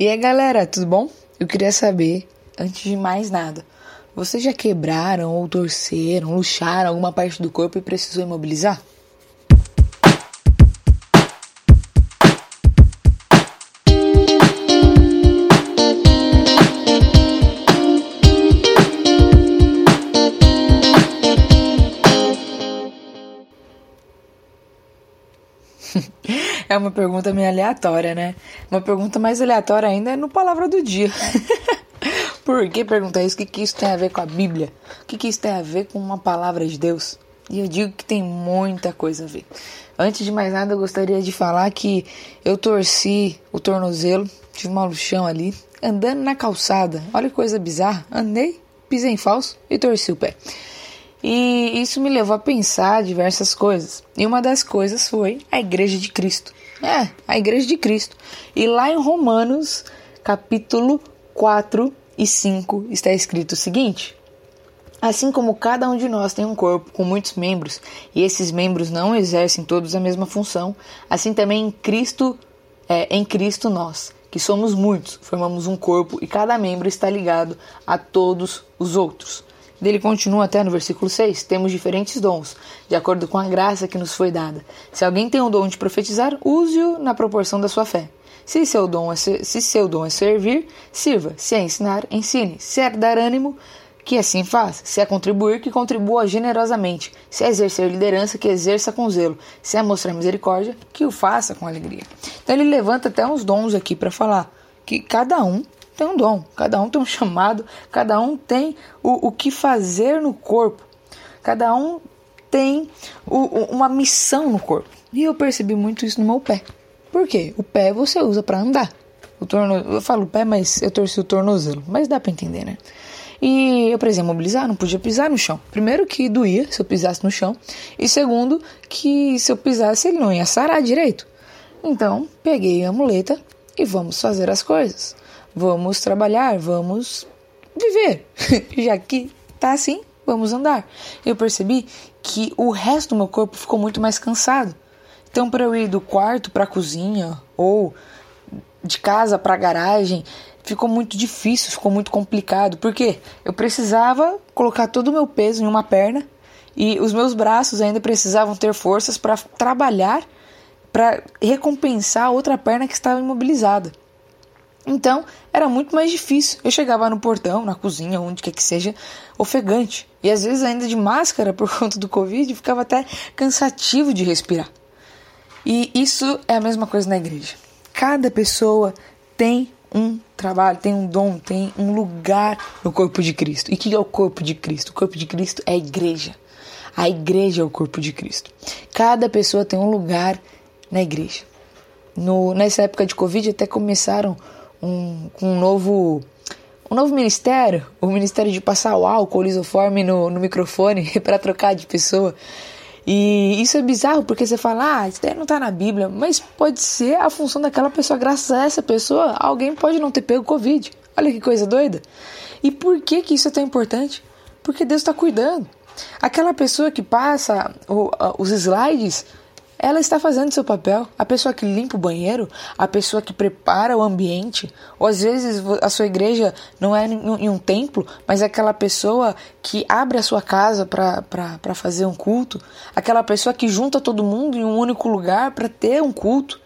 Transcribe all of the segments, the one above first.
E aí, galera, tudo bom? Eu queria saber, antes de mais nada, vocês já quebraram ou torceram, luxaram alguma parte do corpo e precisou imobilizar? É uma pergunta meio aleatória, né? Uma pergunta mais aleatória ainda é no Palavra do Dia. Por que perguntar isso? O que, que isso tem a ver com a Bíblia? O que, que isso tem a ver com uma palavra de Deus? E eu digo que tem muita coisa a ver. Antes de mais nada, eu gostaria de falar que eu torci o tornozelo, tive uma luxão ali, andando na calçada. Olha que coisa bizarra. Andei, pisei em falso e torci o pé. E isso me levou a pensar diversas coisas. E uma das coisas foi a Igreja de Cristo. É, a Igreja de Cristo. E lá em Romanos, capítulo 4 e 5, está escrito o seguinte: Assim como cada um de nós tem um corpo com muitos membros, e esses membros não exercem todos a mesma função, assim também em Cristo, é, em Cristo nós, que somos muitos, formamos um corpo e cada membro está ligado a todos os outros. Ele continua até no versículo 6: Temos diferentes dons, de acordo com a graça que nos foi dada. Se alguém tem o dom de profetizar, use-o na proporção da sua fé. Se seu, dom é se seu dom é servir, sirva. Se é ensinar, ensine. Se é dar ânimo, que assim faça. Se é contribuir, que contribua generosamente. Se é exercer liderança, que exerça com zelo. Se é mostrar misericórdia, que o faça com alegria. Então ele levanta até uns dons aqui para falar que cada um tem um dom, cada um tem um chamado, cada um tem o, o que fazer no corpo, cada um tem o, uma missão no corpo. E eu percebi muito isso no meu pé. Por quê? O pé você usa para andar. O torno... Eu falo pé, mas eu torci o tornozelo. Mas dá para entender, né? E eu precisei mobilizar, não podia pisar no chão. Primeiro que doía se eu pisasse no chão. E segundo que se eu pisasse ele não ia sarar direito. Então peguei a muleta e vamos fazer as coisas. Vamos trabalhar, vamos viver. Já que tá assim, vamos andar. Eu percebi que o resto do meu corpo ficou muito mais cansado. Então, para eu ir do quarto para a cozinha ou de casa para a garagem, ficou muito difícil, ficou muito complicado, porque eu precisava colocar todo o meu peso em uma perna e os meus braços ainda precisavam ter forças para trabalhar, para recompensar a outra perna que estava imobilizada. Então, era muito mais difícil. Eu chegava no portão, na cozinha, onde quer que seja, ofegante. E às vezes, ainda de máscara por conta do Covid, ficava até cansativo de respirar. E isso é a mesma coisa na igreja. Cada pessoa tem um trabalho, tem um dom, tem um lugar no corpo de Cristo. E o que é o corpo de Cristo? O corpo de Cristo é a igreja. A igreja é o corpo de Cristo. Cada pessoa tem um lugar na igreja. No, nessa época de Covid, até começaram um, um novo um novo ministério, o ministério de passar o álcool, lisoforme no, no microfone para trocar de pessoa. E isso é bizarro porque você fala, ah, isso daí não tá na Bíblia, mas pode ser a função daquela pessoa. Graças a essa pessoa, alguém pode não ter pego Covid. Olha que coisa doida. E por que, que isso é tão importante? Porque Deus está cuidando. Aquela pessoa que passa os slides ela está fazendo seu papel. A pessoa que limpa o banheiro, a pessoa que prepara o ambiente, ou às vezes a sua igreja não é em um templo, mas é aquela pessoa que abre a sua casa para fazer um culto, aquela pessoa que junta todo mundo em um único lugar para ter um culto.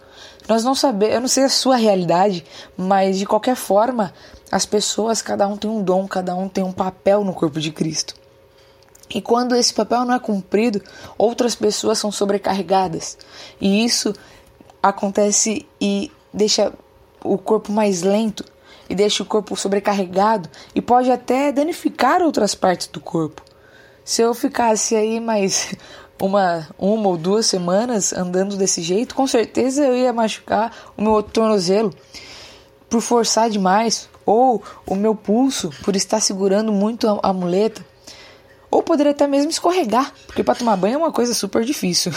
Nós não sabemos, eu não sei a sua realidade, mas de qualquer forma, as pessoas, cada um tem um dom, cada um tem um papel no corpo de Cristo. E quando esse papel não é cumprido, outras pessoas são sobrecarregadas. E isso acontece e deixa o corpo mais lento e deixa o corpo sobrecarregado e pode até danificar outras partes do corpo. Se eu ficasse aí mais uma, uma ou duas semanas andando desse jeito, com certeza eu ia machucar o meu tornozelo por forçar demais ou o meu pulso por estar segurando muito a, a muleta ou poderia até mesmo escorregar, porque para tomar banho é uma coisa super difícil.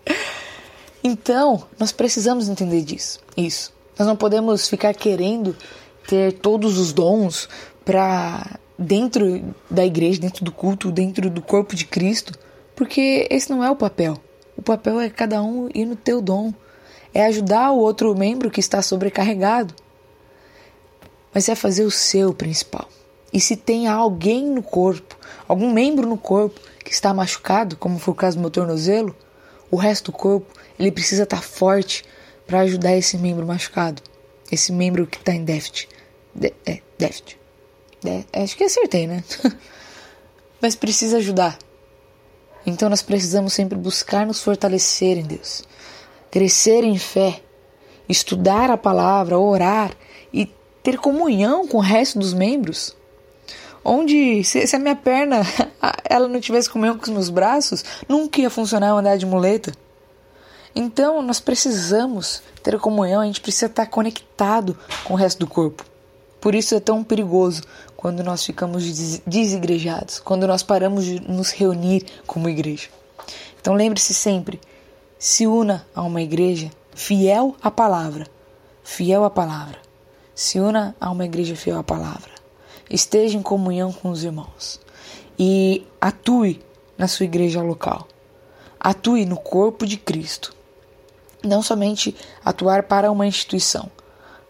então, nós precisamos entender disso. Isso. Nós não podemos ficar querendo ter todos os dons para dentro da igreja, dentro do culto, dentro do corpo de Cristo, porque esse não é o papel. O papel é cada um ir no teu dom. É ajudar o outro membro que está sobrecarregado. mas é fazer o seu principal. E se tem alguém no corpo, algum membro no corpo que está machucado, como foi o caso do meu tornozelo, o resto do corpo ele precisa estar forte para ajudar esse membro machucado, esse membro que está em déficit. De, é, déficit. De, acho que acertei, né? Mas precisa ajudar. Então nós precisamos sempre buscar nos fortalecer em Deus, crescer em fé, estudar a palavra, orar e ter comunhão com o resto dos membros. Onde, se, se a minha perna ela não tivesse comunhão com os meus braços, nunca ia funcionar andar de muleta. Então, nós precisamos ter comunhão, a gente precisa estar conectado com o resto do corpo. Por isso é tão perigoso quando nós ficamos desigrejados, quando nós paramos de nos reunir como igreja. Então lembre-se sempre, se una a uma igreja fiel à palavra, fiel à palavra. Se una a uma igreja fiel à palavra. Esteja em comunhão com os irmãos e atue na sua igreja local. Atue no corpo de Cristo. Não somente atuar para uma instituição,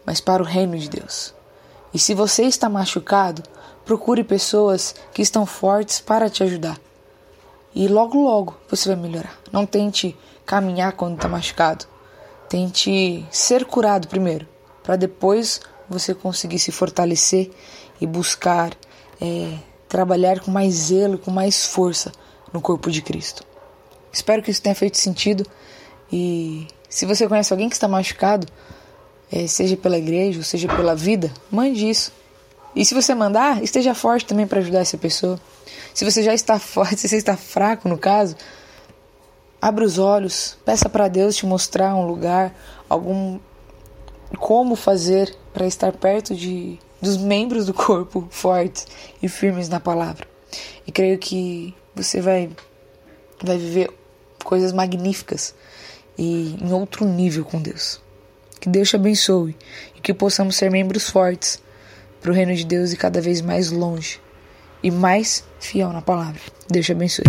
mas para o reino de Deus. E se você está machucado, procure pessoas que estão fortes para te ajudar. E logo, logo você vai melhorar. Não tente caminhar quando está machucado. Tente ser curado primeiro, para depois você conseguir se fortalecer e buscar é, trabalhar com mais zelo, com mais força no corpo de Cristo. Espero que isso tenha feito sentido. E se você conhece alguém que está machucado, é, seja pela igreja, ou seja pela vida, mande isso. E se você mandar, esteja forte também para ajudar essa pessoa. Se você já está forte, se você está fraco no caso, abra os olhos, peça para Deus te mostrar um lugar, algum como fazer para estar perto de dos membros do corpo fortes e firmes na palavra. E creio que você vai vai viver coisas magníficas e em outro nível com Deus. Que Deus te abençoe e que possamos ser membros fortes para o reino de Deus e cada vez mais longe e mais fiel na palavra. Deus te abençoe.